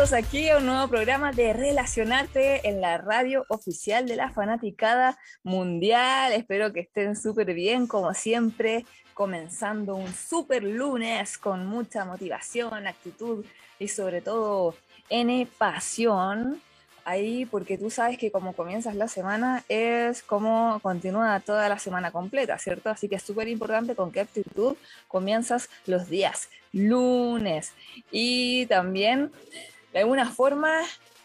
Aquí a un nuevo programa de Relacionarte en la radio oficial de la fanaticada mundial. Espero que estén súper bien, como siempre, comenzando un súper lunes con mucha motivación, actitud y sobre todo N pasión ahí porque tú sabes que como comienzas la semana es como continúa toda la semana completa, ¿cierto? Así que es súper importante con qué actitud comienzas los días lunes. Y también, de alguna forma,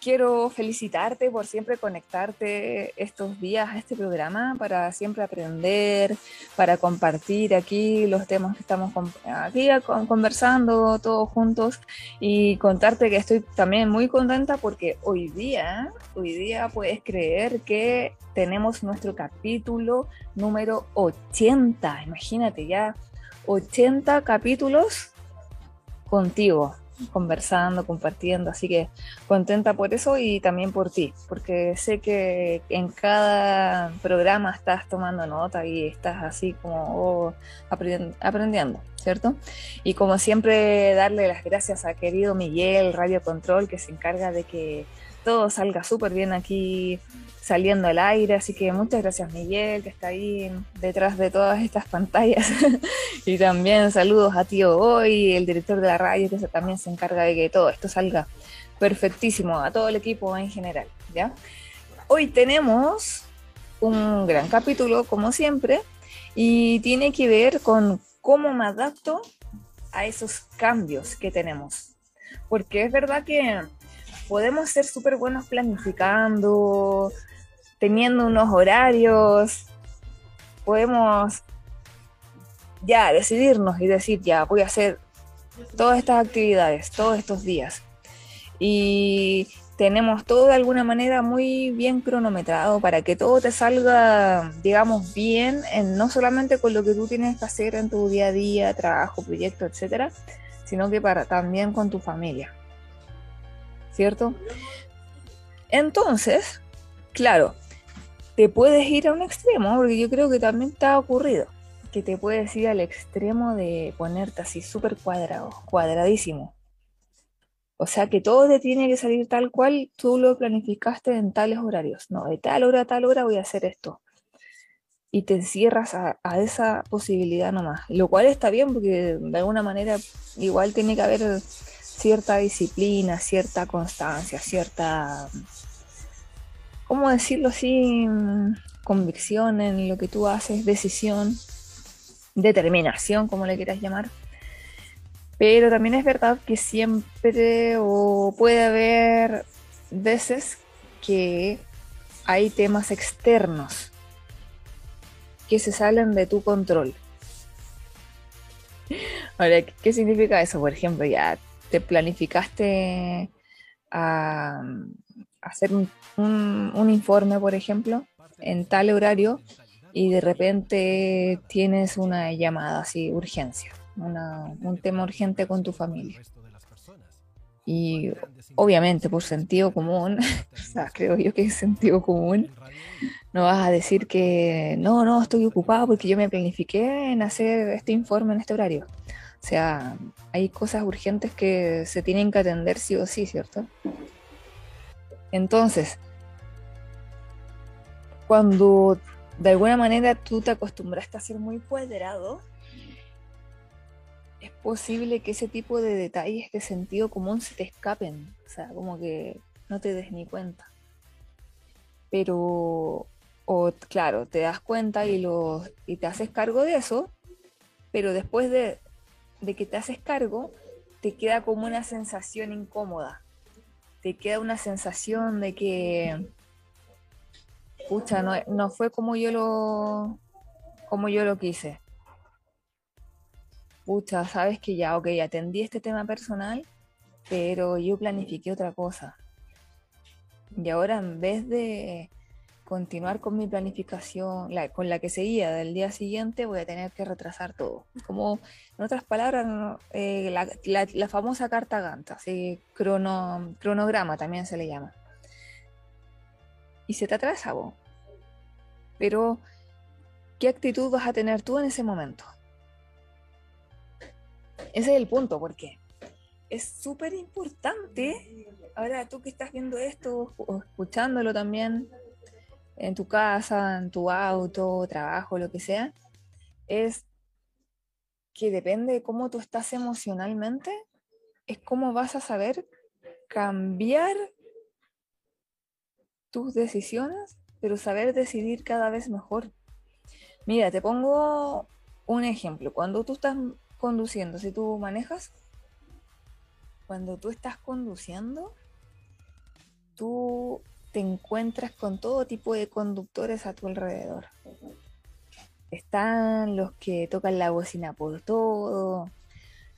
quiero felicitarte por siempre conectarte estos días a este programa para siempre aprender, para compartir aquí los temas que estamos aquí conversando todos juntos y contarte que estoy también muy contenta porque hoy día, hoy día puedes creer que tenemos nuestro capítulo número 80. Imagínate ya, 80 capítulos contigo conversando, compartiendo, así que contenta por eso y también por ti, porque sé que en cada programa estás tomando nota y estás así como oh, aprendiendo, ¿cierto? Y como siempre, darle las gracias a querido Miguel Radio Control que se encarga de que todo salga súper bien aquí saliendo al aire. Así que muchas gracias Miguel, que está ahí detrás de todas estas pantallas. y también saludos a Tío Hoy, el director de la radio, que también se encarga de que todo esto salga perfectísimo, a todo el equipo en general. Hoy tenemos un gran capítulo, como siempre, y tiene que ver con cómo me adapto a esos cambios que tenemos. Porque es verdad que podemos ser súper buenos planificando, teniendo unos horarios, podemos ya decidirnos y decir, ya voy a hacer todas estas actividades, todos estos días. Y tenemos todo de alguna manera muy bien cronometrado para que todo te salga, digamos, bien, en, no solamente con lo que tú tienes que hacer en tu día a día, trabajo, proyecto, etcétera, sino que para también con tu familia. ¿Cierto? Entonces, claro, te puedes ir a un extremo, porque yo creo que también te ha ocurrido, que te puedes ir al extremo de ponerte así súper cuadrado, cuadradísimo. O sea que todo te tiene que salir tal cual tú lo planificaste en tales horarios. No, de tal hora a tal hora voy a hacer esto. Y te encierras a, a esa posibilidad nomás. Lo cual está bien porque de alguna manera igual tiene que haber cierta disciplina, cierta constancia, cierta ¿cómo decirlo así? Convicción en lo que tú haces, decisión, determinación, como le quieras llamar. Pero también es verdad que siempre o puede haber veces que hay temas externos que se salen de tu control. Ahora, ¿qué significa eso? Por ejemplo, ya te planificaste a hacer un, informe, por ejemplo, en tal horario y de repente tienes una llamada así, urgencia, un tema urgente con tu familia. Y obviamente por sentido común, o sea, creo yo que es sentido común, no vas a decir que no, no, estoy ocupado porque yo me planifiqué en hacer este informe en este horario. O sea, hay cosas urgentes que se tienen que atender sí o sí, ¿cierto? Entonces, cuando de alguna manera tú te acostumbraste a ser muy cuadrado, es posible que ese tipo de detalles de sentido común se te escapen, o sea, como que no te des ni cuenta. Pero, o claro, te das cuenta y, lo, y te haces cargo de eso, pero después de, de que te haces cargo, te queda como una sensación incómoda te queda una sensación de que, pucha, no, fue como yo lo, como yo lo quise. Pucha, sabes que ya, ok, atendí este tema personal, pero yo planifiqué otra cosa. Y ahora en vez de continuar con mi planificación, con la que seguía del día siguiente, voy a tener que retrasar todo. Como, en otras palabras, eh, la, famosa carta Gantt, así, crono, cronograma también se le llama. Y se te atrasa vos. Pero, ¿qué actitud vas a tener tú en ese momento? Ese es el punto, porque es súper importante, ahora tú que estás viendo esto o escuchándolo también en tu casa, en tu auto, trabajo, lo que sea, es que depende de cómo tú estás emocionalmente, es cómo vas a saber cambiar tus decisiones, pero saber decidir cada vez mejor. Mira, te pongo un ejemplo. Cuando tú estás conduciendo, si tú manejas, cuando tú estás conduciendo, tú te encuentras con todo tipo de conductores a tu alrededor. Están los que tocan la bocina por todo,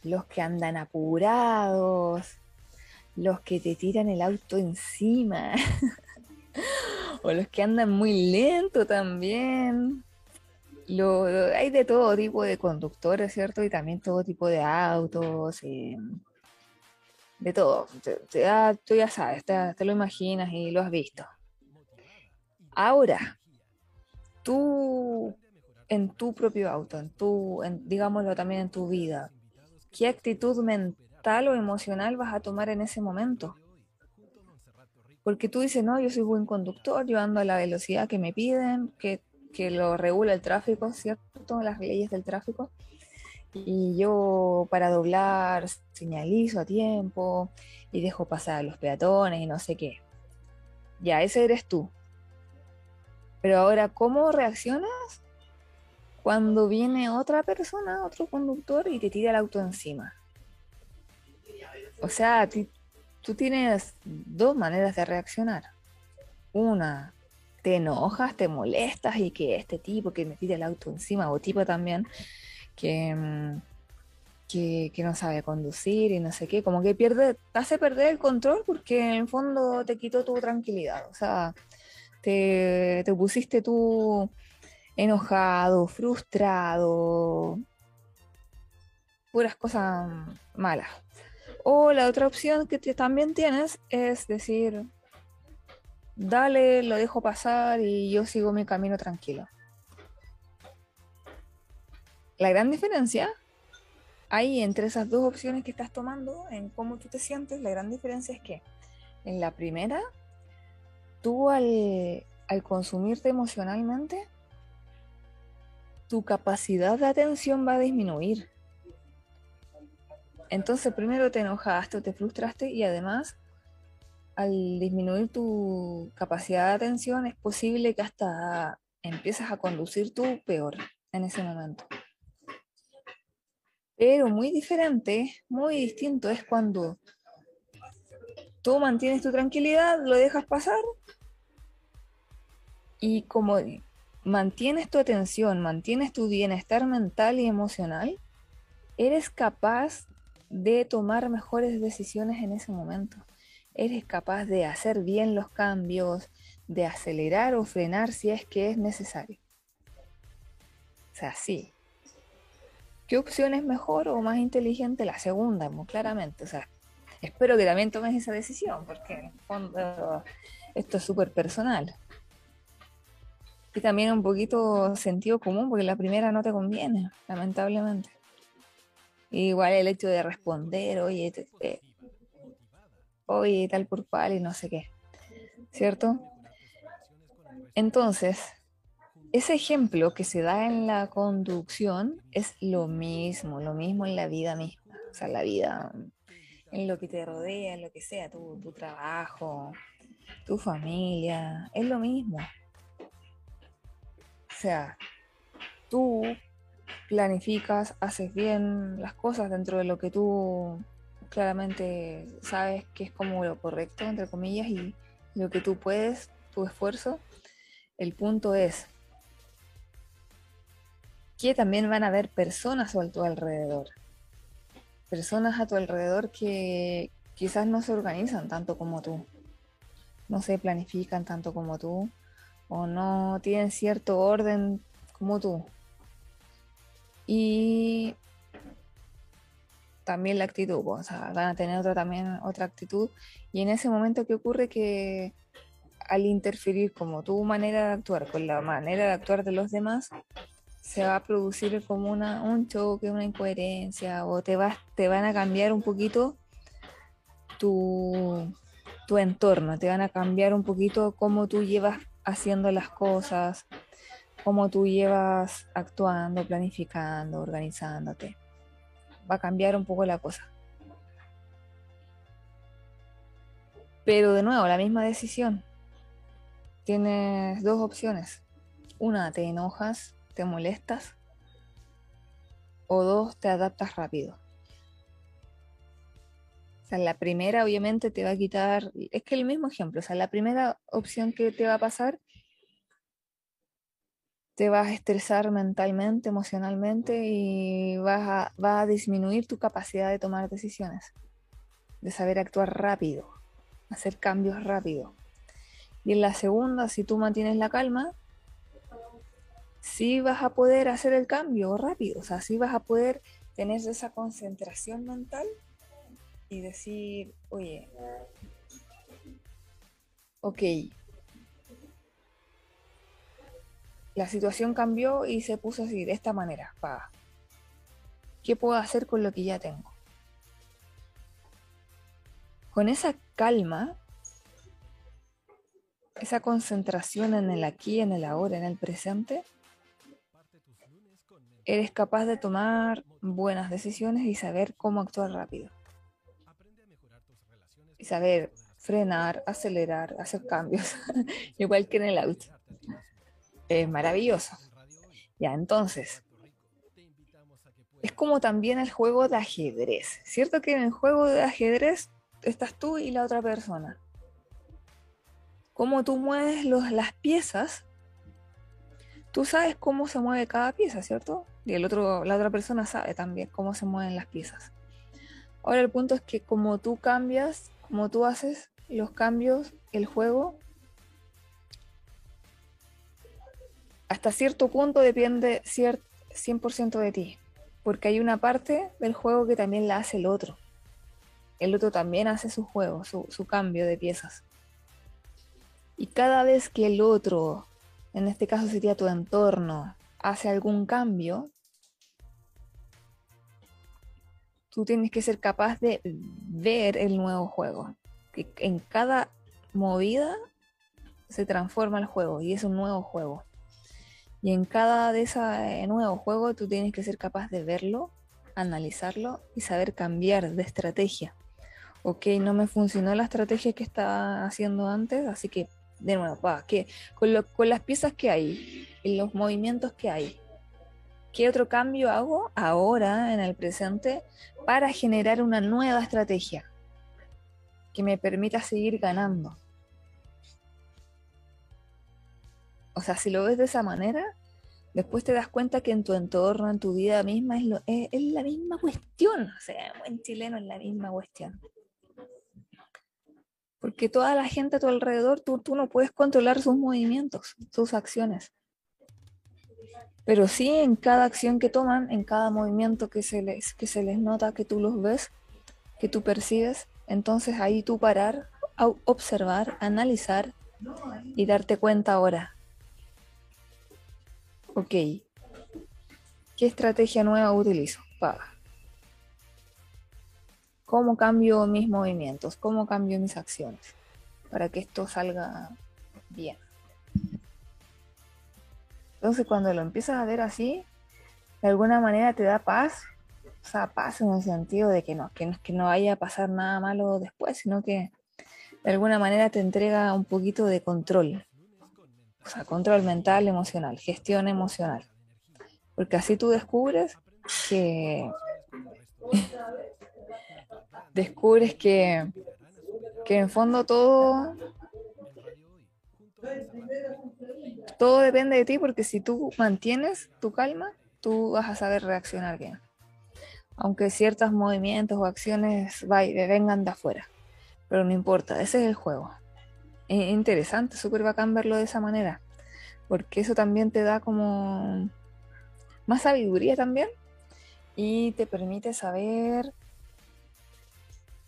los que andan apurados, los que te tiran el auto encima, o los que andan muy lento también. Lo, hay de todo tipo de conductores, ¿cierto? Y también todo tipo de autos, eh, de todo. tú ya sabes, te, te, lo imaginas y lo has visto. Ahora, tú en tu propio auto, en tu, en, digámoslo también en tu vida, ¿qué actitud mental o emocional vas a tomar en ese momento? Porque tú dices, no, yo soy buen conductor, yo ando a la velocidad que me piden, que que lo regula el tráfico, ¿cierto? Las leyes del tráfico. Y yo para doblar señalizo a tiempo y dejo pasar a los peatones y no sé qué. Ya, ese eres tú. Pero ahora, ¿cómo reaccionas cuando viene otra persona, otro conductor y te tira el auto encima? O sea, tú tienes dos maneras de reaccionar. Una, te enojas, te molestas y que este tipo que me tira el auto encima, o tipo también mm, que, que, no sabe conducir y no sé qué, como que pierde, te hace perder el control porque en el fondo te quitó tu tranquilidad, o sea, te, te pusiste tú enojado, frustrado, puras cosas malas. O la otra opción que también tienes es decir, dale, lo dejo pasar y yo sigo mi camino tranquilo. La gran diferencia hay entre esas dos opciones que estás tomando en cómo tú te sientes, la gran diferencia es que en la primera, tú al, consumirte emocionalmente, tu capacidad de atención va a disminuir. Entonces primero te enojaste o te frustraste y además al disminuir tu capacidad de atención es posible que hasta empieces a conducir tú peor en ese momento. Pero muy diferente, muy distinto es cuando tú mantienes tu tranquilidad, lo dejas pasar y como mantienes tu atención, mantienes tu bienestar mental y emocional, eres capaz de tomar mejores decisiones en ese momento eres capaz de hacer bien los cambios, de acelerar o frenar si es que es necesario. O sea, sí. ¿Qué opción es mejor o más inteligente? La segunda, muy claramente. O sea, espero que también tomes esa decisión, porque en el fondo esto es súper personal. Y también un poquito sentido común, porque la primera no te conviene, lamentablemente. Igual el hecho de responder, oye, oye, tal por cual y no sé qué, ¿cierto? Entonces, ese ejemplo que se da en la conducción es lo mismo, lo mismo en la vida misma, o sea, la vida, en lo que te rodea, en lo que sea, tu, tu trabajo, tu familia, es lo mismo. O sea, tú planificas, haces bien las cosas dentro de lo que tú claramente sabes que es como lo correcto, entre comillas, y lo que tú puedes, tu esfuerzo. El punto es que también van a haber personas a tu alrededor. Personas a tu alrededor que quizás no se organizan tanto como tú, no se planifican tanto como tú, o no tienen cierto orden como tú. Y también la actitud, o sea, van a tener otra, también otra actitud. Y en ese momento que ocurre que al interferir como tu manera de actuar con la manera de actuar de los demás, se va a producir como una, un choque, una incoherencia, o te, vas, te van a cambiar un poquito tu, tu entorno, te van a cambiar un poquito cómo tú llevas haciendo las cosas, cómo tú llevas actuando, planificando, organizándote. Va a cambiar un poco la cosa. Pero de nuevo, la misma decisión. Tienes dos opciones. Una, te enojas, te molestas. O dos, te adaptas rápido. O sea, la primera obviamente te va a quitar, es que el mismo ejemplo, o sea, la primera opción que te va a pasar, te vas a estresar mentalmente, emocionalmente y vas a, a disminuir tu capacidad de tomar decisiones, de saber actuar rápido hacer cambios rápido. Y en la segunda, si tú mantienes la calma, sí vas a poder hacer el cambio rápido, o sea, sí vas a poder tener esa concentración mental y decir, oye, ok, la situación cambió y se puso así, de esta manera. ¿Qué puedo hacer con lo que ya tengo? Con esa calma, esa concentración en el aquí, en el ahora, en el presente, eres capaz de tomar buenas decisiones y saber cómo actuar rápido. Y saber frenar, acelerar, hacer cambios, igual que en el auto. Es maravilloso. Ya, entonces, es como también el juego de ajedrez. ¿Cierto que en el juego de ajedrez estás tú y la otra persona. Cómo tú mueves las piezas, tú sabes cómo se mueve cada pieza, ¿cierto? Y el otro, la otra persona sabe también cómo se mueven las piezas. Ahora el punto es que como tú cambias, como tú haces los cambios, el juego, hasta cierto punto depende 100% de ti, porque hay una parte del juego que también la hace el otro el otro también hace su juego, su, cambio de piezas. Y cada vez que el otro, en este caso sería tu entorno, hace algún cambio, tú tienes que ser capaz de ver el nuevo juego. Que en cada movida se transforma el juego y es un nuevo juego. Y en cada de esos eh, nuevos juegos tú tienes que ser capaz de verlo, analizarlo y saber cambiar de estrategia ok, no me funcionó la estrategia que estaba haciendo antes, así que, de nuevo, que con, con las piezas que hay y los movimientos que hay, ¿qué otro cambio hago ahora, en el presente, para generar una nueva estrategia que me permita seguir ganando? O sea, si lo ves de esa manera, después te das cuenta que en tu entorno, en tu vida misma, es, la misma cuestión. O sea, en chileno es la misma cuestión. Porque toda la gente a tu alrededor, tú, tú no puedes controlar sus movimientos, sus acciones. Pero sí en cada acción que toman, en cada movimiento que se les, que se les nota, que tú los ves, que tú percibes, entonces ahí tú parar, observar, analizar y darte cuenta ahora. Ok, ¿qué estrategia nueva utilizo? Pa cómo cambio mis movimientos, cómo cambio mis acciones para que esto salga bien. Entonces cuando lo empiezas a ver así, de alguna manera te da paz, o sea, paz en el sentido de que no, que no, que no vaya a pasar nada malo después, sino que de alguna manera te entrega un poquito de control, o sea, control mental, emocional, gestión emocional, porque así tú descubres que descubres que, que en fondo todo, todo depende de ti porque si tú mantienes tu calma, tú vas a saber reaccionar bien. Aunque ciertos movimientos o acciones vengan de afuera. Pero no importa, ese es el juego. Es interesante, súper bacán verlo de esa manera. Porque eso también te da como más sabiduría también. Y te permite saber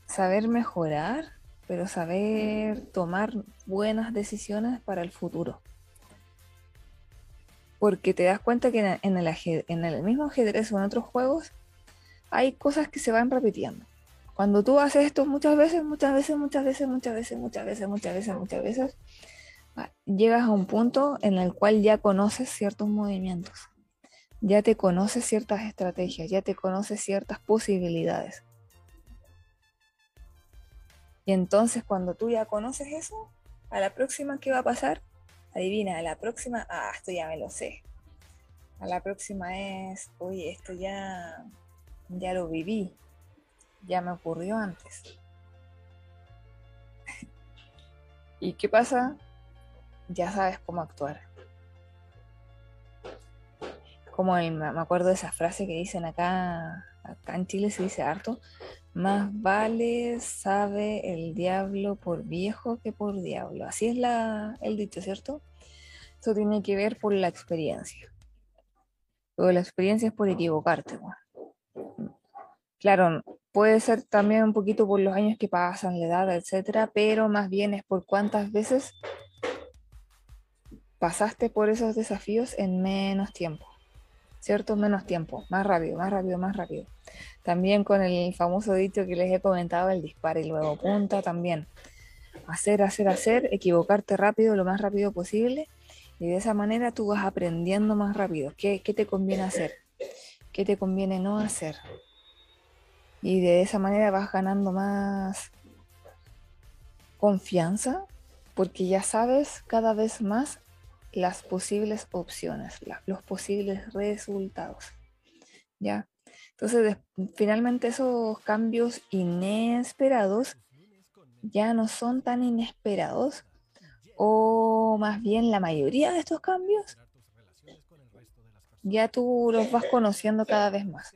saber mejorar, pero saber tomar buenas decisiones para el futuro. Porque te das cuenta que en el, mismo ajedrez o en otros juegos hay cosas que se van repitiendo. Cuando tú haces esto muchas veces, muchas veces, muchas veces, muchas veces, muchas veces, muchas veces, muchas veces, llegas a un punto en el cual ya conoces ciertos movimientos, ya te conoces ciertas estrategias, ya te conoces ciertas posibilidades. Y entonces cuando tú ya conoces eso, a la próxima, ¿qué va a pasar? Adivina, a la próxima, ah, esto ya me lo sé. A la próxima es, oye, esto ya, ya lo viví, ya me ocurrió antes. ¿Y qué pasa? Ya sabes cómo actuar. Como me acuerdo de esa frase que dicen acá, acá en Chile se dice harto, más vale sabe el diablo por viejo que por diablo. Así es la, el dicho, ¿cierto? Esto tiene que ver por la experiencia. Pero la experiencia es por equivocarte. Claro, puede ser también un poquito por los años que pasan, la edad, etcétera, pero más bien es por cuántas veces pasaste por esos desafíos en menos tiempo. ¿Cierto? Menos tiempo, más rápido, más rápido, más rápido. También con el famoso dicho que les he comentado, el disparo y luego punta también. Hacer, hacer, hacer, equivocarte rápido, lo más rápido posible. Y de esa manera tú vas aprendiendo más rápido. ¿Qué, qué te conviene hacer? ¿Qué te conviene no hacer? Y de esa manera vas ganando más confianza porque ya sabes cada vez más las posibles opciones, los posibles resultados. ¿Ya? Entonces, finalmente esos cambios inesperados ya no son tan inesperados, o más bien la mayoría de estos cambios ya tú los vas conociendo cada vez más.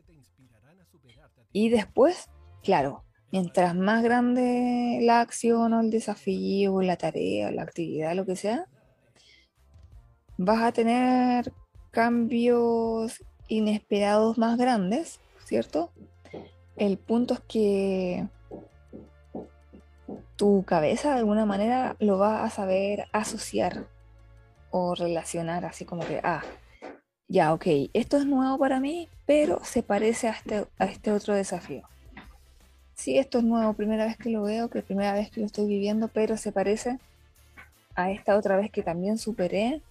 Y después, claro, mientras más grande la acción o el desafío, la tarea, la actividad, lo que sea, vas a tener cambios inesperados más grandes ¿cierto? El punto es que tu cabeza de alguna manera lo va a saber asociar o relacionar así como que, ah, ya, ok, esto es nuevo para mí, pero se parece a este, a este otro desafío. Sí, esto es nuevo, primera vez que lo veo, que primera vez que lo estoy viviendo, pero se parece a esta otra vez que también superé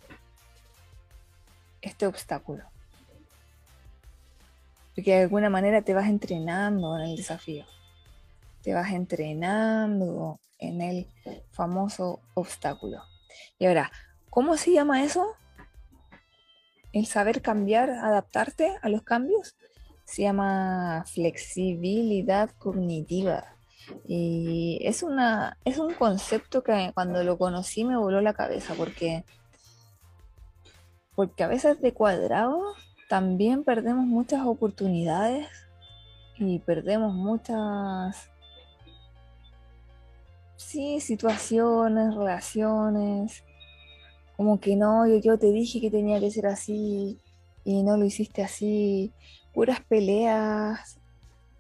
este obstáculo porque de alguna manera te vas entrenando en el desafío, te vas entrenando en el famoso obstáculo. Y ahora, ¿cómo se llama eso? El saber cambiar, adaptarte a los cambios, se llama flexibilidad cognitiva. Y es, una, es un concepto que cuando lo conocí me voló la cabeza porque, porque a veces de cuadrado también perdemos muchas oportunidades y perdemos muchas, sí, situaciones, relaciones, como que no, yo, yo te dije que tenía que ser así y no lo hiciste así, puras peleas.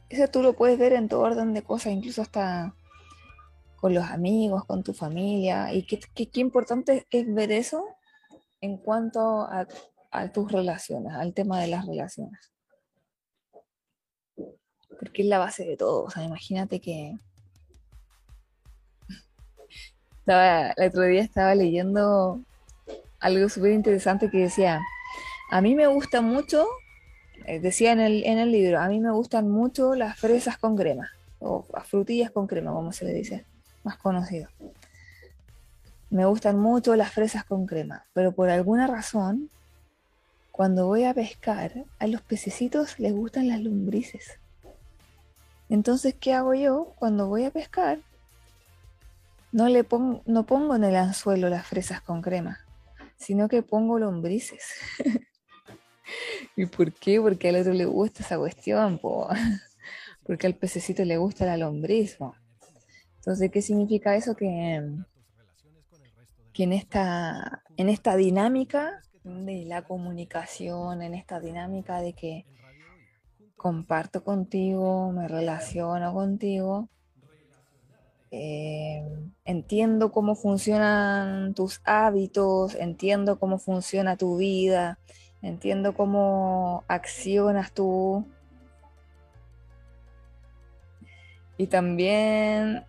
Eso tú lo puedes ver en todo orden de cosas, incluso hasta con los amigos, con tu familia. Y qué, qué importante es ver eso en cuanto a tus relaciones, al tema de las relaciones. Porque es la base de todo. O sea, imagínate que. el otro día estaba leyendo algo súper interesante que decía: A mí me gusta mucho, eh, decía en el, en el libro, a mí me gustan mucho las fresas con crema, o las frutillas con crema, como se le dice, más conocido. Me gustan mucho las fresas con crema, pero por alguna razón cuando voy a pescar, a los pececitos les gustan las lombrices. Entonces, ¿qué hago yo cuando voy a pescar? No, le pongo, no pongo en el anzuelo las fresas con crema, sino que pongo lombrices. ¿Y por qué? Porque al otro le gusta esa cuestión, porque al pececito le gusta la lombriz. Entonces, ¿qué significa eso? Que, que en, esta, en esta dinámica de la comunicación, en esta dinámica de que comparto contigo, me relaciono contigo, eh, entiendo cómo funcionan tus hábitos, entiendo cómo funciona tu vida, entiendo cómo accionas tú. Y también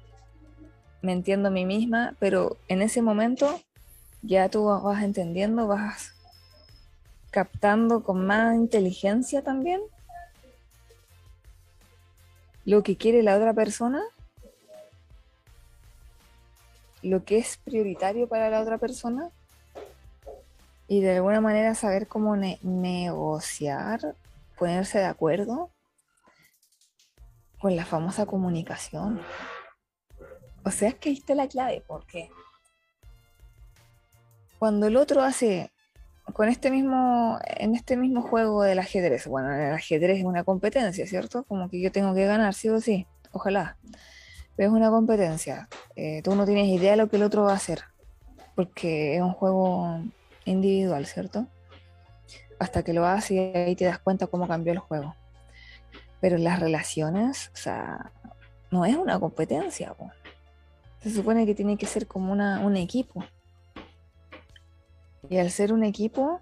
me entiendo a mí misma, pero en ese momento ya tú vas entendiendo, vas captando con más inteligencia también lo que quiere la otra persona, lo que es prioritario para la otra persona y de alguna manera saber cómo negociar, ponerse de acuerdo con la famosa comunicación. O sea, es que está la clave, porque cuando el otro hace con este mismo, en este mismo juego del ajedrez, bueno, el ajedrez es una competencia, ¿cierto? Como que yo tengo que ganar, sí o sí, ojalá. Pero es una competencia. Eh, tú no tienes idea de lo que el otro va a hacer, porque es un juego individual, ¿cierto? Hasta que lo haces y ahí te das cuenta cómo cambió el juego. Pero las relaciones, o sea, no es una competencia. Se supone que tiene que ser como un equipo. Y al ser un equipo,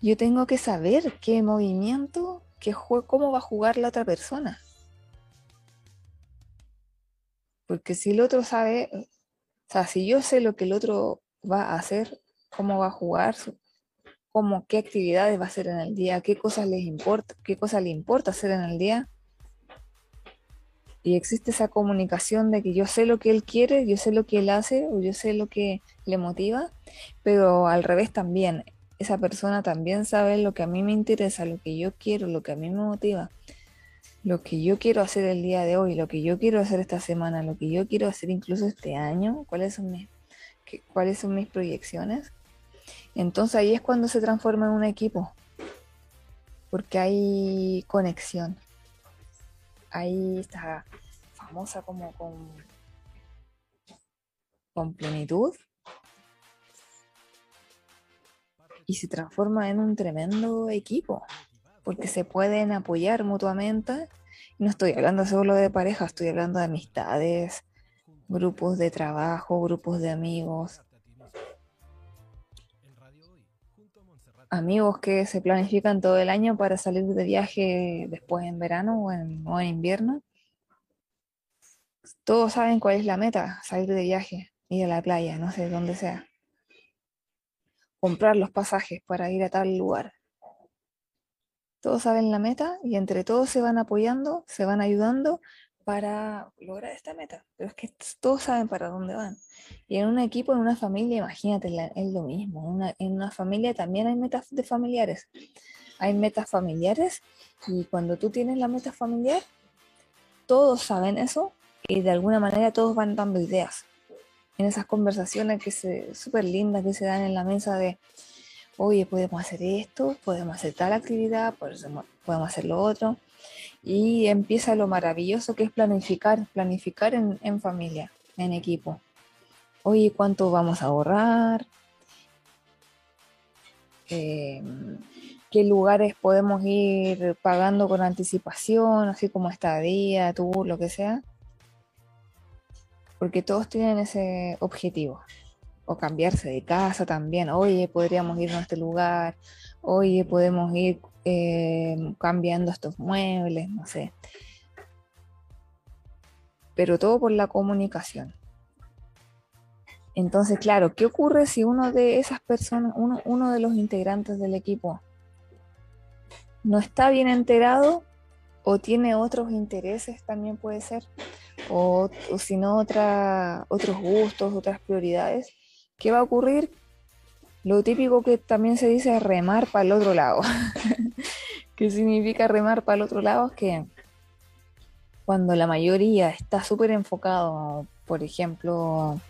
yo tengo que saber qué movimiento, qué cómo va a jugar la otra persona. Porque si el otro sabe, o sea, si yo sé lo que el otro va a hacer, cómo va a jugar, cómo, qué actividades va a hacer en el día, qué cosas les importa, qué cosas le importa hacer en el día. Y existe esa comunicación de que yo sé lo que él quiere, yo sé lo que él hace, o yo sé lo que le motiva, pero al revés también. Esa persona también sabe lo que a mí me interesa, lo que yo quiero, lo que a mí me motiva, lo que yo quiero hacer el día de hoy, lo que yo quiero hacer esta semana, lo que yo quiero hacer incluso este año, cuáles son mis, cuáles son mis proyecciones. Entonces ahí es cuando se transforma en un equipo, porque hay conexión. Ahí está famosa como con, con plenitud y se transforma en un tremendo equipo, porque se pueden apoyar mutuamente. No estoy hablando solo de pareja, estoy hablando de amistades, grupos de trabajo, grupos de amigos, amigos que se planifican todo el año para salir de viaje después en verano o en, invierno. Todos saben cuál es la meta, salir de viaje, ir a la playa, no sé dónde sea. Comprar los pasajes para ir a tal lugar. Todos saben la meta y entre todos se van apoyando, se van ayudando para lograr esta meta. Pero es que todos saben para dónde van. Y en un equipo, en una familia, imagínate, es lo mismo. en una familia también hay metas de familiares. Hay metas familiares y cuando tú tienes la meta familiar, todos saben eso y de alguna manera todos van dando ideas. En esas conversaciones que se súper lindas que se dan en la mesa de, oye, podemos hacer esto, podemos hacer tal actividad, podemos hacer lo otro y empieza lo maravilloso que es planificar, planificar en, familia, en equipo. Oye, ¿cuánto vamos a ahorrar? Em, ¿Qué lugares podemos ir pagando con anticipación, así como estadía, tour, lo que sea? Porque todos tienen ese objetivo. O cambiarse de casa también. Oye, podríamos ir a este lugar. Oye, podemos ir eh, cambiando estos muebles, no sé. Pero todo por la comunicación. Entonces, claro, ¿qué ocurre si uno de esas personas, uno, de los integrantes del equipo, no está bien enterado o tiene otros intereses, también puede ser, o, o si no, otros gustos, otras prioridades? ¿Qué va a ocurrir? Lo típico que también se dice es remar para el otro lado. ¿Qué significa remar para el otro lado? Es que cuando la mayoría está súper enfocado, por ejemplo,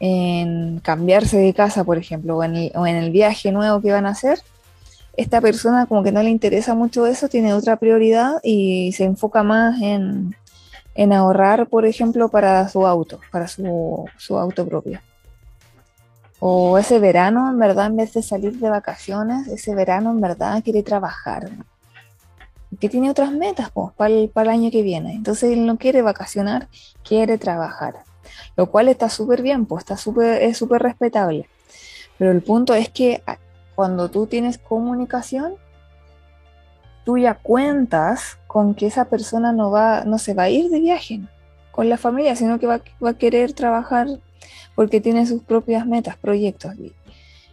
en cambiarse de casa, por ejemplo, o en, el, viaje nuevo que van a hacer, esta persona como que no le interesa mucho eso, tiene otra prioridad y se enfoca más en, ahorrar, por ejemplo, para su auto, para su, su auto propio. O ese verano, en verdad, en vez de salir de vacaciones, ese verano, en verdad, quiere trabajar. Que tiene otras metas pues, para, el, el año que viene. Entonces él no quiere vacacionar, quiere trabajar. Lo cual está súper bien, pues está es súper respetable. Pero el punto es que cuando tú tienes comunicación, tú ya cuentas con que esa persona no, va, no se va a ir de viaje con la familia, sino que va, va a querer trabajar porque tiene sus propias metas, proyectos.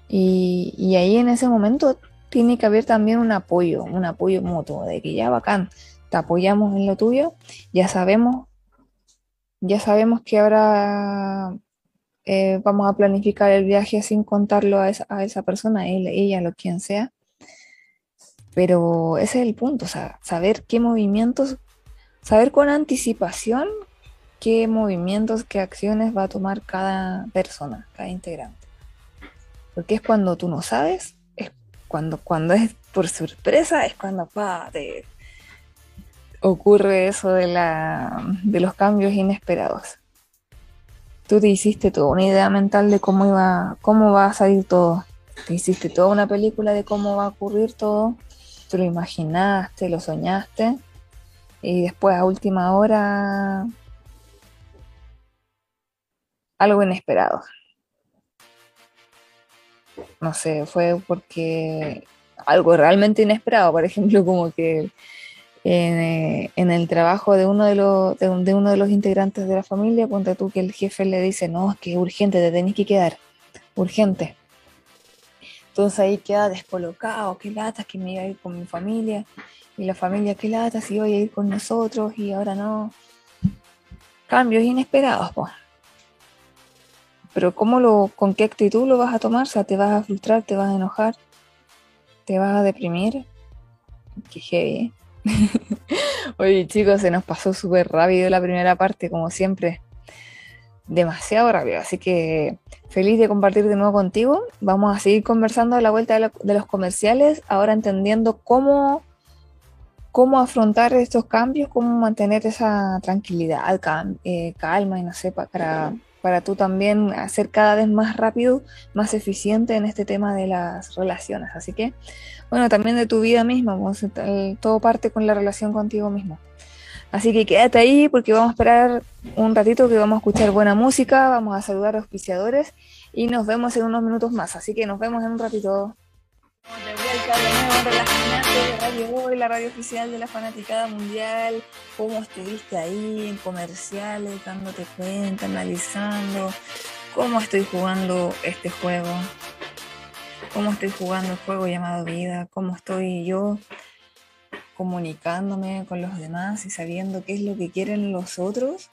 Y, y, ahí en ese momento tiene que haber también un apoyo, un apoyo mutuo, de que ya bacán, te apoyamos en lo tuyo, ya sabemos, ya sabemos que ahora eh, vamos a planificar el viaje sin contarlo a esa, a esa persona, él, ella, lo quien sea. Pero ese es el punto, o sea, saber qué movimientos, saber con anticipación qué movimientos, qué acciones va a tomar cada persona, cada integrante. Porque es cuando tú no sabes, es cuando, cuando es por sorpresa, es cuando te ocurre eso de, la, de los cambios inesperados. Tú te hiciste toda una idea mental de cómo iba, cómo va a salir todo. Te hiciste toda una película de cómo va a ocurrir todo. Tú lo imaginaste, lo soñaste. Y después a última hora algo inesperado. No sé, fue porque algo realmente inesperado, por ejemplo, como que en, el trabajo de uno de, los, de, uno de los integrantes de la familia, ponte tú que el jefe le dice, no, es que es urgente, te tenés que quedar, urgente. Entonces ahí queda descolocado, qué lata, que me iba a ir con mi familia, y la familia, qué lata, si iba a ir con nosotros, y ahora no. Cambios inesperados, pues pero ¿cómo lo, con qué actitud lo vas a tomar? O sea, ¿te vas a frustrar, te vas a enojar, te vas a deprimir? Qué heavy. ¿eh? Oye, chicos, se nos pasó súper rápido la primera parte, como siempre. Demasiado rápido. Así que feliz de compartir de nuevo contigo. Vamos a seguir conversando a la vuelta de, los comerciales, ahora entendiendo cómo, cómo afrontar estos cambios, cómo mantener esa tranquilidad, eh, calma y no sé, para para tú también hacer cada vez más rápido, más eficiente en este tema de las relaciones. Así que, bueno, también de tu vida misma, todo parte con la relación contigo mismo. Así que quédate ahí porque vamos a esperar un ratito que vamos a escuchar buena música, vamos a saludar a auspiciadores y nos vemos en unos minutos más. Así que nos vemos en un ratito de Radio Hoy, la radio oficial de la fanaticada mundial. ¿Cómo estuviste ahí en comerciales, dándote cuenta, analizando cómo estoy jugando este juego? ¿Cómo estoy jugando el juego llamado vida? ¿Cómo estoy yo comunicándome con los demás y sabiendo qué es lo que quieren los otros?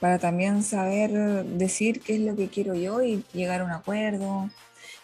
Para también saber decir qué es lo que quiero yo y llegar a un acuerdo.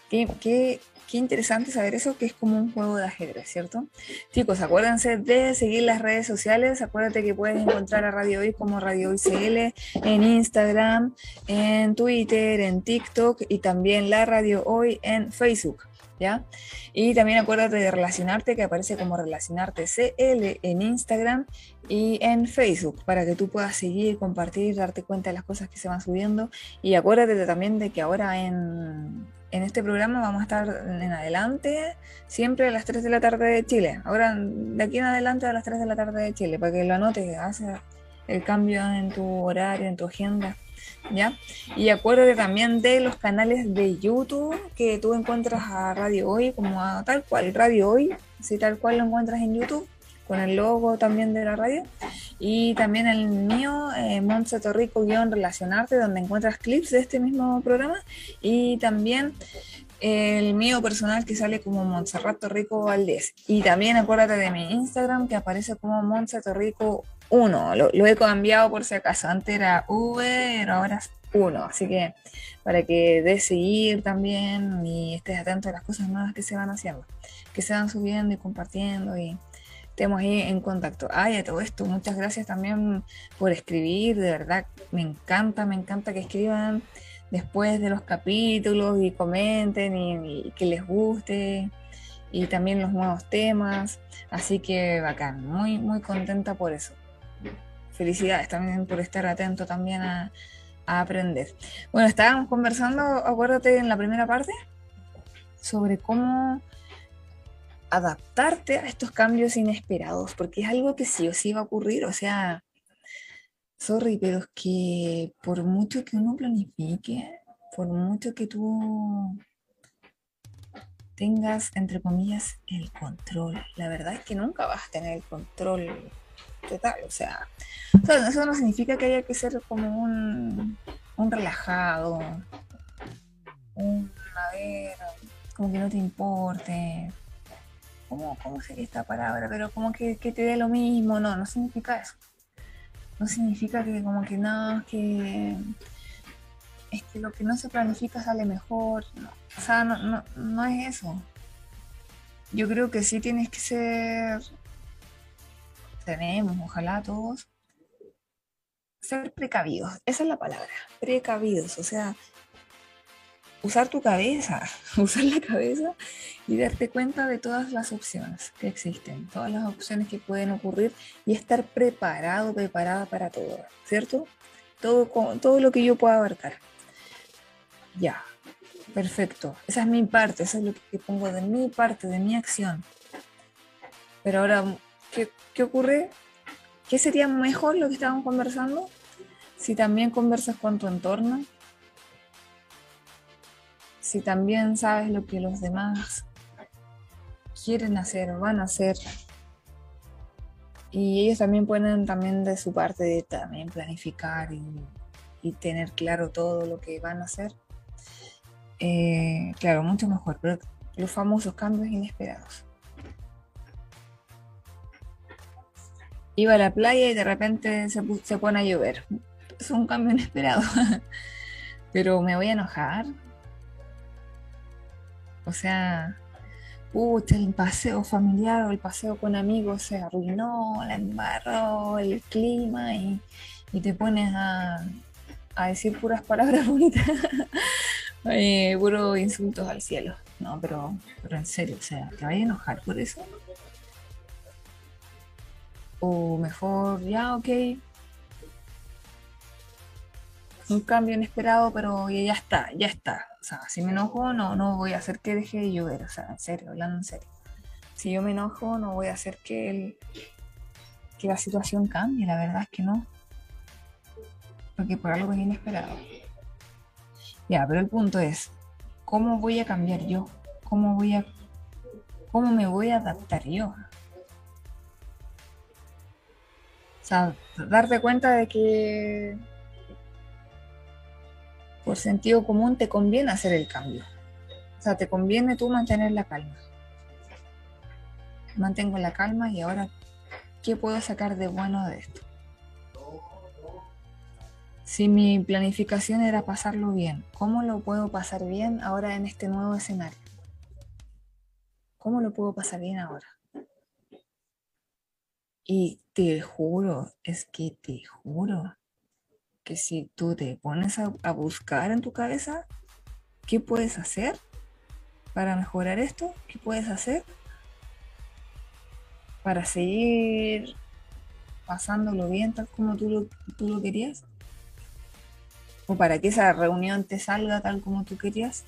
¿Qué, qué Qué interesante saber eso, que es como un juego de ajedrez, ¿cierto? Chicos, acuérdense de seguir las redes sociales. Acuérdate que puedes encontrar a Radio Hoy como Radio Hoy CL en Instagram, en Twitter, en TikTok y también la Radio Hoy en Facebook. ¿Ya? Y también acuérdate de relacionarte, que aparece como relacionarte CL en Instagram y en Facebook, para que tú puedas seguir, compartir, darte cuenta de las cosas que se van subiendo. Y acuérdate también de que ahora en, en este programa vamos a estar en adelante, siempre a las 3 de la tarde de Chile. Ahora, de aquí en adelante a las 3 de la tarde de Chile, para que lo anotes, hace el cambio en tu horario, en tu agenda. ¿Ya? Y acuérdate también de los canales de YouTube que tú encuentras a Radio Hoy, como a tal cual, Radio Hoy, si tal cual lo encuentras en YouTube, con el logo también de la radio. Y también el mío, eh, Montse Torrico-Relacionarte, donde encuentras clips de este mismo programa. Y también el mío personal que sale como Montserrat Torrico Valdés. Y también acuérdate de mi Instagram que aparece como Montse Torrico 1. Lo, lo, he cambiado por si acaso. Antes era V, pero ahora es 1. Así que para que des seguir también y estés atento a las cosas nuevas que se van haciendo, que se van subiendo y compartiendo y estemos ahí en contacto. Ay, a todo esto, muchas gracias también por escribir, de verdad, me encanta, me encanta que escriban después de los capítulos y comenten y, que les guste y también los nuevos temas. Así que bacán, muy, muy contenta por eso. Felicidades también por estar atento también a aprender. Bueno, estábamos conversando, acuérdate en la primera parte, sobre cómo adaptarte a estos cambios inesperados, porque es algo que sí o sí va a ocurrir, o sea, sorry, pero es que por mucho que uno planifique, por mucho que tú tengas, entre comillas, el control. La verdad es que nunca vas a tener el control total. O sea, eso no significa que haya que ser como un, un relajado, un, a ver, como que no te importe. ¿Cómo, cómo sería esta palabra? Pero como que, que te dé lo mismo. No, no significa eso. No significa que como que no, que es que lo que no se planifica sale mejor. o sea, no, no, no es eso. Yo creo que sí tienes que ser, tenemos, ojalá todos, ser precavidos. Esa es la palabra, precavidos. O sea, usar tu cabeza, usar la cabeza y darte cuenta de todas las opciones que existen, todas las opciones que pueden ocurrir y estar preparado, preparada para todo, ¿cierto? Todo, todo lo que yo pueda abarcar. Ya, perfecto. Esa es mi parte, eso es lo que pongo de mi parte, de mi acción. Pero ahora, ¿qué, qué ocurre? ¿Qué sería mejor lo que estábamos conversando? Si también conversas con tu entorno, si también sabes lo que los demás quieren hacer o van a hacer, y ellos también pueden también de su parte de también planificar y, y tener claro todo lo que van a hacer, eh, claro, mucho mejor, pero los famosos cambios inesperados. Iba a la playa y de repente se, se pone a llover. Es un cambio inesperado. pero me voy a enojar. O sea, el paseo familiar o el paseo con amigos se arruinó, la embarró, el clima y, te pones a, a decir puras palabras bonitas eh, puro insultos al cielo. No, pero, pero en serio, o sea, ¿te vayas a enojar por eso? O mejor, ya, ok. Un cambio inesperado, pero ya, está, ya está. O sea, si me enojo, no, no voy a hacer que deje de llover. O sea, en serio, hablando en serio. Si yo me enojo, no voy a hacer que, el, que la situación cambie. La verdad es que no. Porque por algo es inesperado. Ya, pero el punto es, ¿cómo voy a cambiar yo? ¿Cómo voy a cómo me voy a adaptar yo? O sea, darte cuenta de que por sentido común te conviene hacer el cambio. O sea, te conviene tú mantener la calma. Mantengo la calma y ahora, ¿qué puedo sacar de bueno de esto? Si mi planificación era pasarlo bien, ¿cómo lo puedo pasar bien ahora en este nuevo escenario? ¿Cómo lo puedo pasar bien ahora? Y te juro, es que te juro que si tú te pones a, buscar en tu cabeza qué puedes hacer para mejorar esto, qué puedes hacer para seguir pasándolo bien tal como tú lo, tú lo querías, o para que esa reunión te salga tal como tú querías,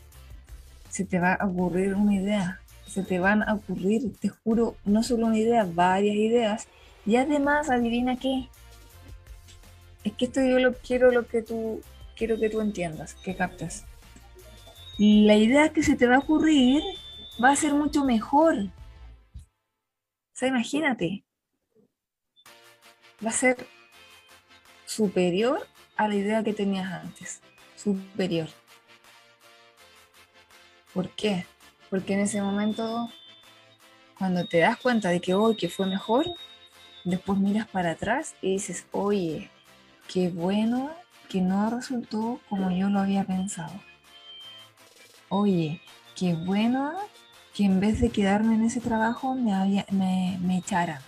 se te va a ocurrir una idea, se te van a ocurrir, te juro, no solo una idea, varias ideas, y además, adivina qué, es que esto yo lo quiero lo que tú quiero que tú entiendas, que captas. La idea que se te va a ocurrir va a ser mucho mejor. O sea, imagínate. Va a ser superior a la idea que tenías antes, superior. ¿Por qué? Porque en ese momento, cuando te das cuenta de que hoy que fue mejor, después miras para atrás y dices, oye, qué bueno que no resultó como yo lo había pensado. Oye, qué bueno que en vez de quedarme en ese trabajo me, me, me echaran.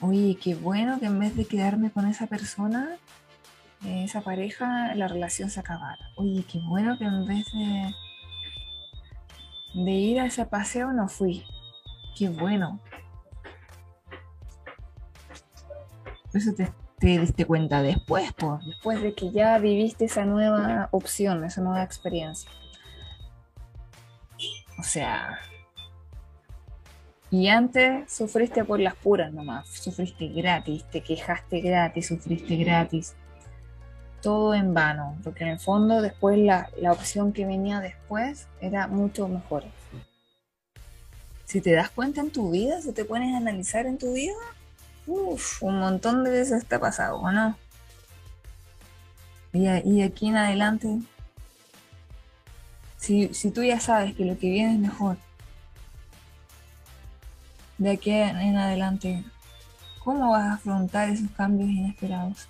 Oye, qué bueno que en vez de quedarme con esa persona esa pareja, la relación se acabara. Oye, qué bueno que en vez de, de ir a ese paseo no fui. Qué bueno. Eso te, te diste cuenta después, después de que ya viviste esa nueva opción, esa nueva experiencia. O sea, y antes sufriste por las puras nomás, sufriste gratis, te quejaste gratis, sufriste gratis todo en vano, porque en el fondo después la, opción que venía después era mucho mejor. si te das cuenta en tu vida, si te pones a analizar en tu vida, uff, un montón de veces te ha pasado, ¿o no? Y, y aquí en adelante, si, si tú ya sabes que lo que viene es mejor, de aquí en adelante, ¿cómo vas a afrontar esos cambios inesperados?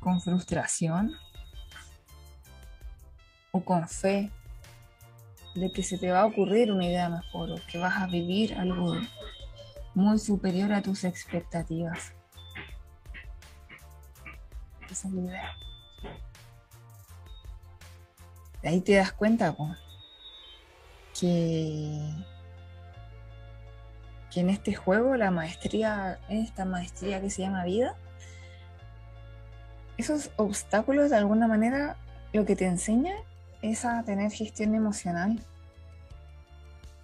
¿Con frustración? ¿O con fe de que se te va a ocurrir una idea mejor o que vas a vivir algo muy superior a tus expectativas? Esa es la idea. De ahí te das cuenta, pues que, en este juego, la maestría, esta maestría que se llama vida, esos obstáculos de alguna manera lo que te enseña es a tener gestión emocional,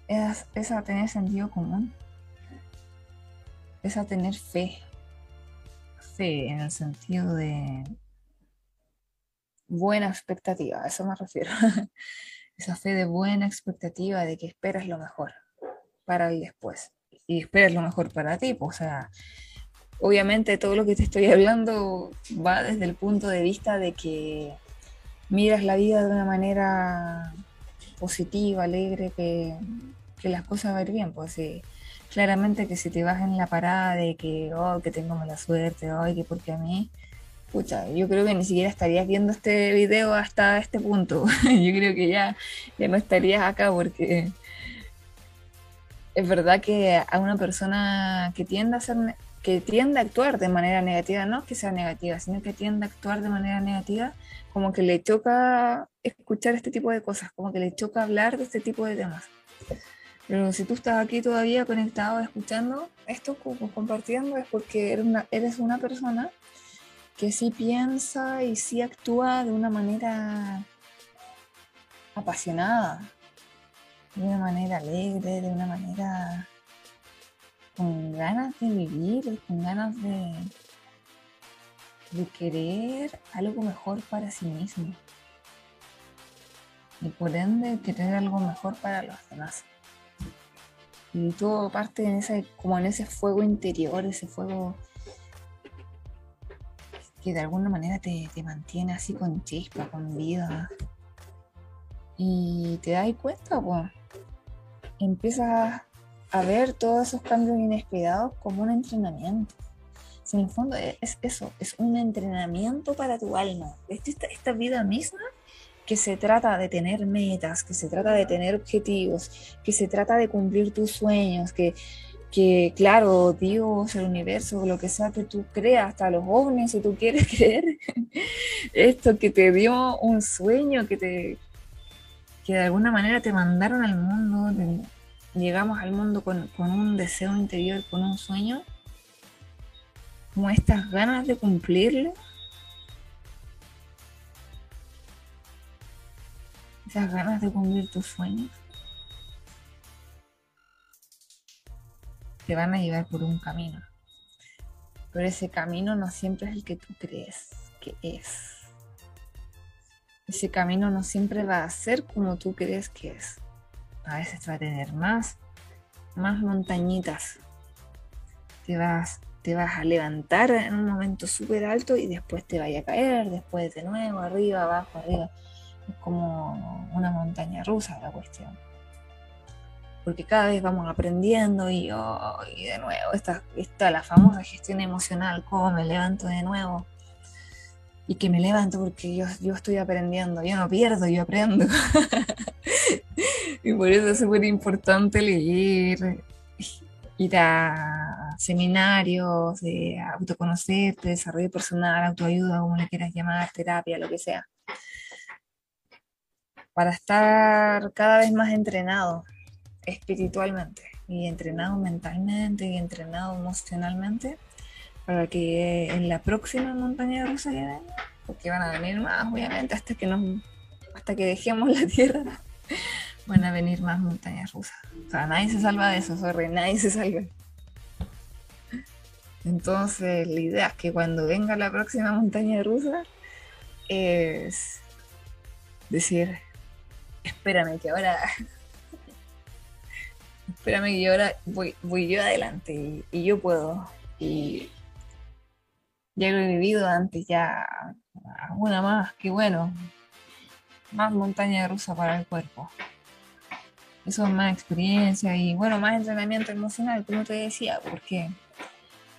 es, es a tener sentido común, es a tener fe, fe en el sentido de buena expectativa, a eso me refiero. esa fe de buena expectativa de que esperas lo mejor para el después y esperas lo mejor para ti. Pues, o sea, obviamente todo lo que te estoy hablando va desde el punto de vista de que miras la vida de una manera positiva, alegre, que, las cosas van bien. Pues sí, claramente que si te vas en la parada de que, oh, que tengo mala suerte, oh, que porque a mí, Pucha, yo creo que ni siquiera estarías viendo este video hasta este punto. yo creo que ya, ya no estarías acá porque es verdad que a una persona que tiende a ser que tiende a actuar de manera negativa, no que sea negativa, sino que tiende a actuar de manera negativa, como que le choca escuchar este tipo de cosas, como que le choca hablar de este tipo de temas. Pero si tú estás aquí todavía conectado, escuchando esto, compartiendo, es porque eres una, eres una persona que sí piensa y sí actúa de una manera apasionada, de una manera alegre, de una manera con ganas de vivir, con ganas de, de querer algo mejor para sí mismo. Y por ende querer algo mejor para los demás. Y todo parte en ese, como en ese fuego interior, ese fuego que de alguna manera te, mantiene así con chispa, con vida. Y te das cuenta, pues, empiezas a ver todos esos cambios inesperados como un entrenamiento. En el fondo es eso, es un entrenamiento para tu alma. Esta, esta vida misma que se trata de tener metas, que se trata de tener objetivos, que se trata de cumplir tus sueños, que, que claro, Dios, el universo, lo que sea que tú creas, hasta los ovnis, si tú quieres creer, esto que te dio un sueño, que te que de alguna manera te mandaron al mundo, llegamos al mundo con, con un deseo interior, con un sueño, como estas ganas de cumplirlo, esas ganas de cumplir tus sueños. te van a llevar por un camino. Pero ese camino no siempre es el que tú crees que es. Ese camino no siempre va a ser como tú crees que es. A veces va a tener más, más montañitas. Te vas, te vas a levantar en un momento súper alto y después te vaya a caer, después de nuevo, arriba, abajo, arriba. Es como una montaña rusa la cuestión porque cada vez vamos aprendiendo y, de nuevo, está, está la famosa gestión emocional, cómo me levanto de nuevo. Y que me levanto porque yo, yo estoy aprendiendo, yo no pierdo, yo aprendo. y por eso es súper importante leer, ir a seminarios de autoconocerte, desarrollo personal, autoayuda, como le quieras llamar, terapia, lo que sea. Para estar cada vez más entrenado espiritualmente y entrenado mentalmente y entrenado emocionalmente para que en la próxima montaña rusa que porque van a venir más obviamente hasta que nos hasta que dejemos la tierra van a venir más montañas rusas. O sea nadie se salva de eso sorry nadie se salva. Entonces la idea es que cuando venga la próxima montaña rusa es decir espérame que ahora espérame que ahora voy, yo adelante y, yo puedo. Y ya lo he vivido antes ya una más que bueno. Más montaña rusa para el cuerpo eso es más experiencia y bueno más entrenamiento emocional como te decía porque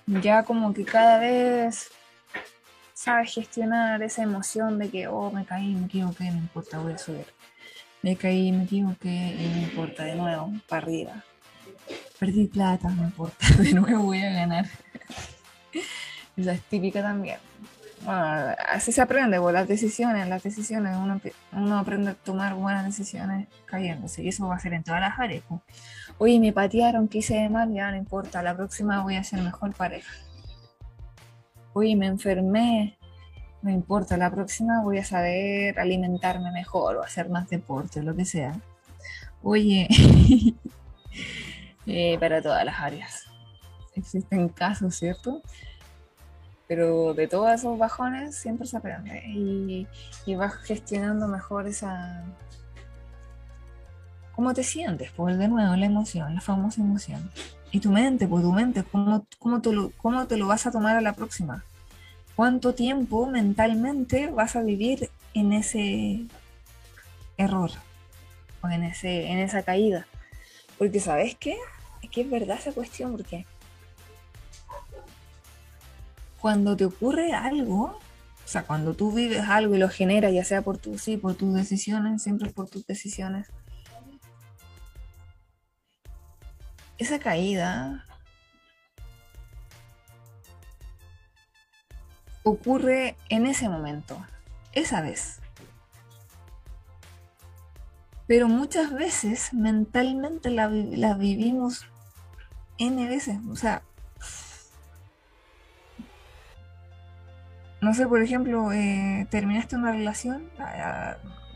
ya como que cada vez sabes gestionar esa emoción de que, oh, me caí, me equivoqué, no importa, voy a subir. Me caí, me equivoqué y no importa, de nuevo, para arriba. Perdí plata, no importa, de nuevo voy a ganar. Esa es típica también. Bueno, así se aprende, pues, las decisiones, las decisiones, uno, uno, aprende a tomar buenas decisiones cayéndose, y eso va a ser en todas las áreas. Pues. Oye, me patearon, quise de mal, ya no importa, la próxima voy a ser mejor pareja. Oye, me enfermé, no importa, la próxima voy a saber alimentarme mejor o hacer más deporte, lo que sea. Oye, eh, para todas las áreas. Existen casos, ¿cierto? Pero de todos esos bajones siempre se aprende y, vas gestionando mejor esa... ¿Cómo te sientes? Pues de nuevo, la emoción, la famosa emoción. Y tu mente, pues tu mente, ¿cómo, cómo, te lo, ¿cómo te lo vas a tomar a la próxima? ¿Cuánto tiempo mentalmente vas a vivir en ese error o en, ese, en esa caída? Porque sabes qué? Es que es verdad esa cuestión, porque cuando te ocurre algo, o sea, cuando tú vives algo y lo generas, ya sea por tu sí, por tus decisiones, siempre por tus decisiones, esa caída ocurre en ese momento, esa vez. Pero muchas veces mentalmente la, vivimos N veces. O sea, no sé, por ejemplo, eh, terminaste una relación,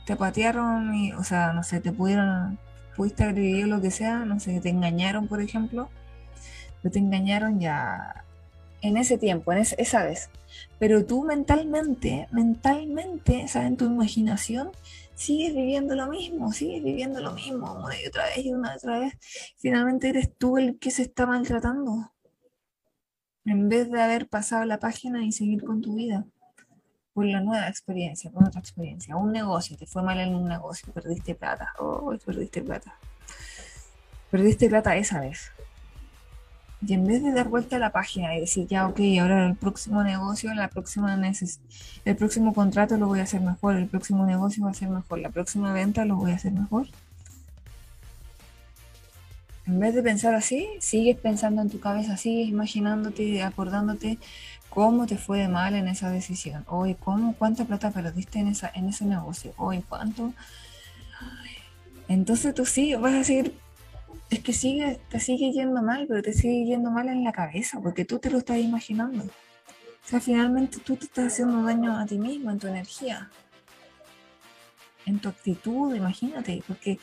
te patearon y, o sea, no sé, te pudieron pudiste agredir lo que sea, no sé, te engañaron, por ejemplo, te engañaron ya en ese tiempo, en esa vez. Pero tú mentalmente, mentalmente, o sea, en tu imaginación, sigues viviendo lo mismo, sigues viviendo lo mismo, una y otra vez y una y otra vez. Finalmente eres tú el que se está maltratando. En vez de haber pasado la página y seguir con tu vida. Por la nueva experiencia, por otra experiencia. Un negocio, te fue mal en un negocio, perdiste plata. Oh, perdiste plata. Perdiste plata esa vez. Y en vez de dar vuelta a la página y decir, ya, ok, ahora el próximo negocio, la próxima neces el próximo contrato lo voy a hacer mejor, el próximo negocio va a ser mejor, la próxima venta lo voy a hacer mejor. En vez de pensar así, sigues pensando en tu cabeza, sigues imaginándote, acordándote cómo te fue de mal en esa decisión. Hoy, cómo, cuánta plata perdiste en, esa, en ese negocio. Hoy, cuánto. Entonces tú sí vas a seguir, es que sigue, te sigue yendo mal, pero te sigue yendo mal en la cabeza, porque tú te lo estás imaginando. O sea, finalmente tú te estás haciendo daño a ti mismo, en tu energía, en tu actitud, imagínate, porque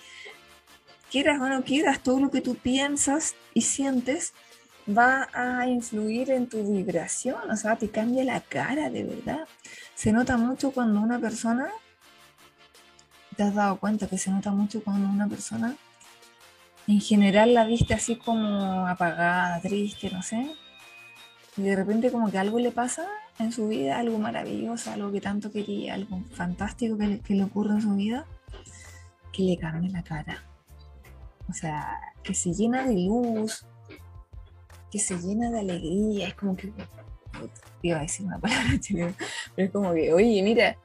quieras o no quieras, todo lo que tú piensas y sientes va a influir en tu vibración, o sea, te cambia la cara de verdad. Se nota mucho cuando una persona, te has dado cuenta que se nota mucho cuando una persona en general la viste así como apagada, triste, no sé, y de repente como que algo le pasa en su vida, algo maravilloso, algo que tanto quería, algo fantástico que le, que le ocurre en su vida, que le cambia la cara. O sea, que se llena de luz, que se llena de alegría, es como que, iba a decir una palabra chilena, pero es como que, oye, mira,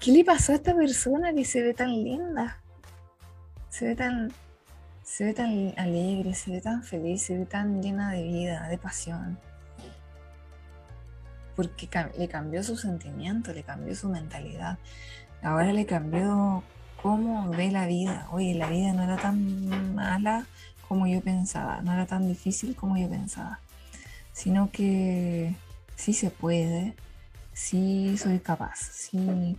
¿qué, le pasó a esta persona que se ve tan linda? Se ve tan, se ve tan alegre, se ve tan feliz, se ve tan llena de vida, de pasión. Porque le cambió su sentimiento, le cambió su mentalidad. Ahora le cambió cómo ve la vida. Oye, la vida no era tan mala como yo pensaba, no era tan difícil como yo pensaba, sino que sí se puede, sí soy capaz, sí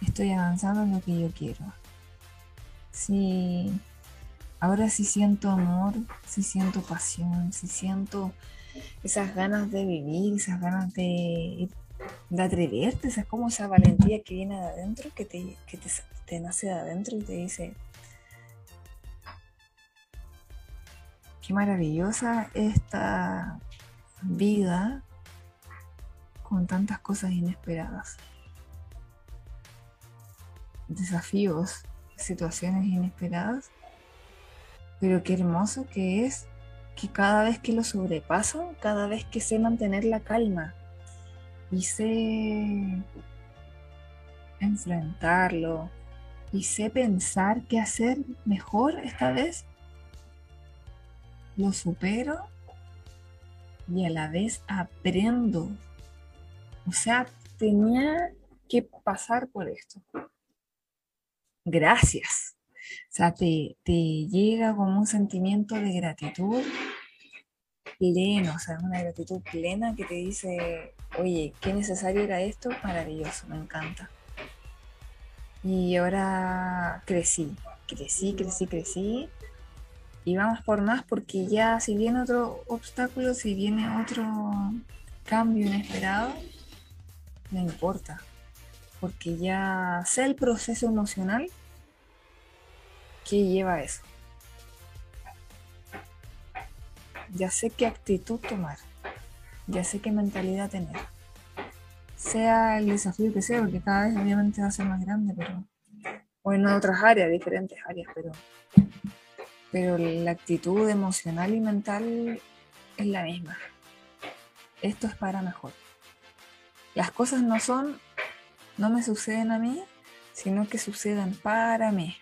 estoy avanzando en lo que yo quiero. Sí, ahora sí siento amor, sí siento pasión, sí siento esas ganas de vivir, esas ganas de de atreverte, es como esa valentía que viene de adentro, que te, que te, te nace de adentro y te dice, qué maravillosa esta vida con tantas cosas inesperadas, desafíos, situaciones inesperadas, pero qué hermoso que es que cada vez que lo sobrepaso, cada vez que sé mantener la calma y enfrentarlo y pensar qué hacer mejor esta vez, lo supero y a la vez aprendo. O sea, tenía que pasar por esto. Gracias. O sea, te, te llega como un sentimiento de gratitud pleno, o sea, una gratitud plena que te dice, oye, qué necesario era esto, maravilloso, me encanta. Y ahora crecí, crecí, crecí, crecí. Y vamos por más porque ya si viene otro obstáculo, si viene otro cambio inesperado, no importa. Porque ya sé el proceso emocional que lleva eso. Ya sé qué actitud tomar. Ya sé qué mentalidad tener. Sea el desafío que sea, porque cada vez obviamente va a ser más grande, pero. O en otras áreas, diferentes áreas, pero. Pero la actitud emocional y mental es la misma. Esto es para mejor. Las cosas no son, no me suceden a mí, sino que suceden para mí.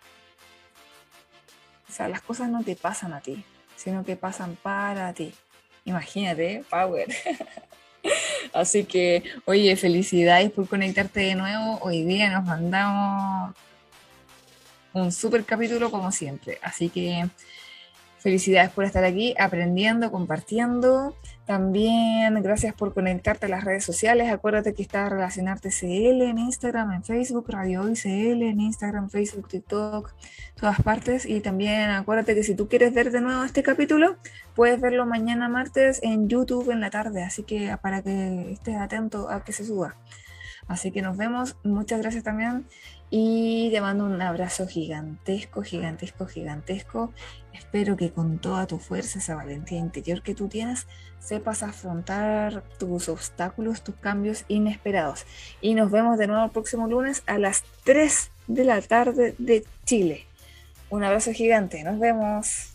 O sea, las cosas no te pasan a ti, sino que pasan para ti. Imagínate, power. Así que, oye, felicidades por conectarte de nuevo. Hoy día nos mandamos un super capítulo como siempre. Así que felicidades por estar aquí aprendiendo, compartiendo. También gracias por conectarte a las redes sociales. Acuérdate que está Relacionarte CL en Instagram, en Facebook, Radio Hoy CL en Instagram, Facebook, TikTok, todas partes. Y también acuérdate que si tú quieres ver de nuevo este capítulo, puedes verlo mañana martes en YouTube en la tarde. Así que para que estés atento a que se suba. Así que nos vemos. Muchas gracias también. Y te mando un abrazo gigantesco, gigantesco, gigantesco. Espero que con toda tu fuerza, esa valentía interior que tú tienes, sepas afrontar tus obstáculos, tus cambios inesperados. Y nos vemos de nuevo el próximo lunes a las 3 de la tarde de Chile. Un abrazo gigante, nos vemos.